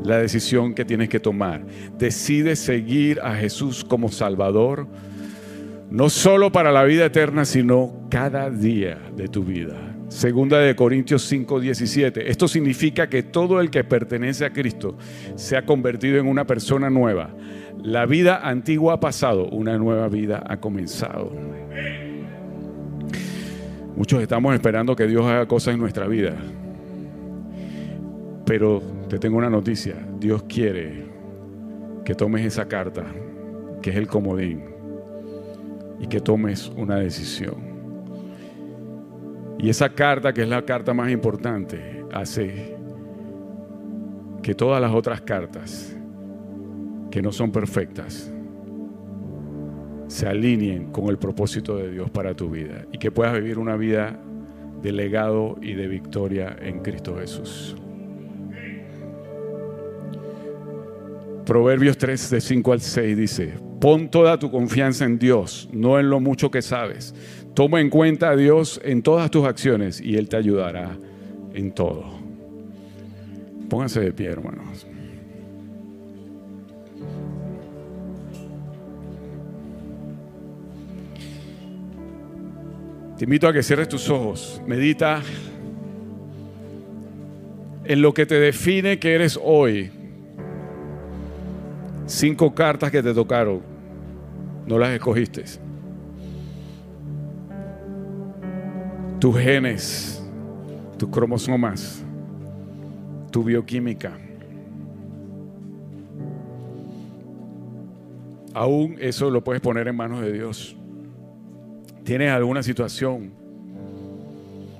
la decisión que tienes que tomar. Decide seguir a Jesús como Salvador, no solo para la vida eterna, sino cada día de tu vida. Segunda de Corintios 5, 17. Esto significa que todo el que pertenece a Cristo se ha convertido en una persona nueva. La vida antigua ha pasado, una nueva vida ha comenzado. Muchos estamos esperando que Dios haga cosas en nuestra vida. Pero te tengo una noticia. Dios quiere que tomes esa carta, que es el comodín, y que tomes una decisión. Y esa carta, que es la carta más importante, hace que todas las otras cartas, que no son perfectas, se alineen con el propósito de Dios para tu vida y que puedas vivir una vida de legado y de victoria en Cristo Jesús. Proverbios 3, de 5 al 6 dice, pon toda tu confianza en Dios, no en lo mucho que sabes. Toma en cuenta a Dios en todas tus acciones y Él te ayudará en todo. Pónganse de pie, hermanos. Te invito a que cierres tus ojos, medita en lo que te define que eres hoy, Cinco cartas que te tocaron, no las escogiste. Tus genes, tus cromosomas, tu bioquímica. Aún eso lo puedes poner en manos de Dios. ¿Tienes alguna situación?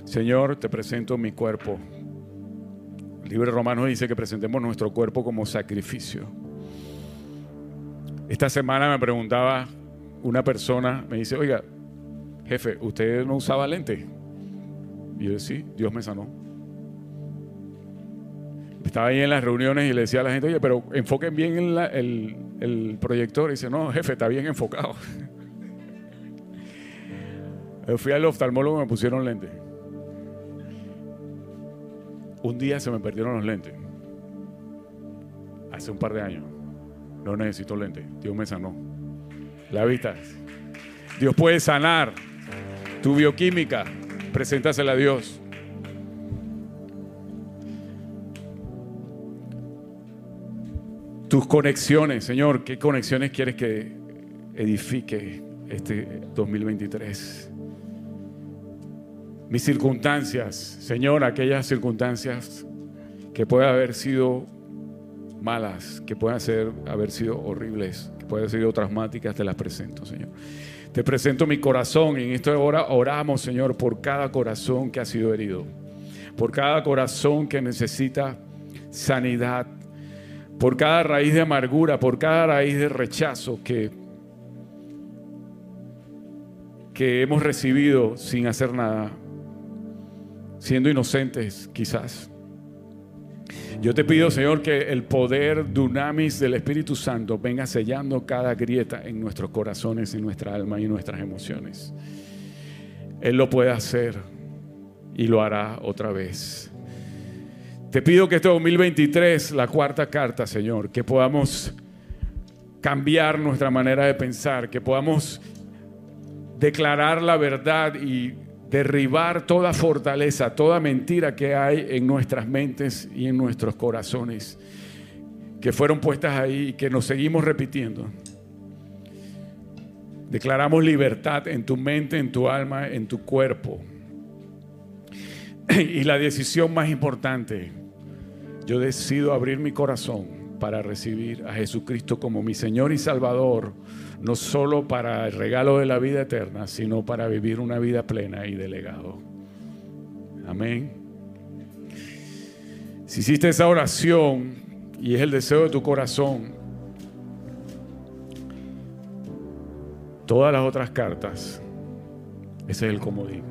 Señor, te presento mi cuerpo. El libro de Romanos dice que presentemos nuestro cuerpo como sacrificio. Esta semana me preguntaba una persona, me dice, oiga, jefe, ¿usted no usaba lente? Y yo, sí, Dios me sanó. Estaba ahí en las reuniones y le decía a la gente, oye, pero enfoquen bien el, el proyector. Y dice, no, jefe, está bien enfocado. Fui al oftalmólogo y me pusieron lentes. Un día se me perdieron los lentes. Hace un par de años. No necesito lentes. Dios me sanó. La vista. Dios puede sanar tu bioquímica. Preséntasela a Dios. Tus conexiones, Señor, ¿qué conexiones quieres que edifique este 2023? Mis circunstancias, Señor, aquellas circunstancias que puedan haber sido malas, que puedan ser, haber sido horribles, que puedan haber sido traumáticas, te las presento, Señor. Te presento mi corazón y en esta hora oramos, Señor, por cada corazón que ha sido herido, por cada corazón que necesita sanidad, por cada raíz de amargura, por cada raíz de rechazo que, que hemos recibido sin hacer nada, siendo inocentes quizás. Yo te pido, Señor, que el poder dunamis del Espíritu Santo venga sellando cada grieta en nuestros corazones, en nuestra alma y en nuestras emociones. Él lo puede hacer y lo hará otra vez. Te pido que este 2023, la cuarta carta, Señor, que podamos cambiar nuestra manera de pensar, que podamos declarar la verdad y derribar toda fortaleza, toda mentira que hay en nuestras mentes y en nuestros corazones, que fueron puestas ahí y que nos seguimos repitiendo. Declaramos libertad en tu mente, en tu alma, en tu cuerpo. Y la decisión más importante, yo decido abrir mi corazón para recibir a Jesucristo como mi Señor y Salvador, no solo para el regalo de la vida eterna, sino para vivir una vida plena y de legado. Amén. Si hiciste esa oración y es el deseo de tu corazón, todas las otras cartas, ese es el comodín,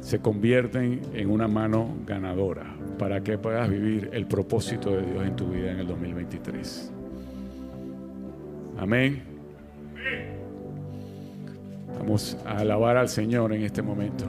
se convierten en una mano ganadora para que puedas vivir el propósito de Dios en tu vida en el 2023. Amén. Vamos a alabar al Señor en este momento.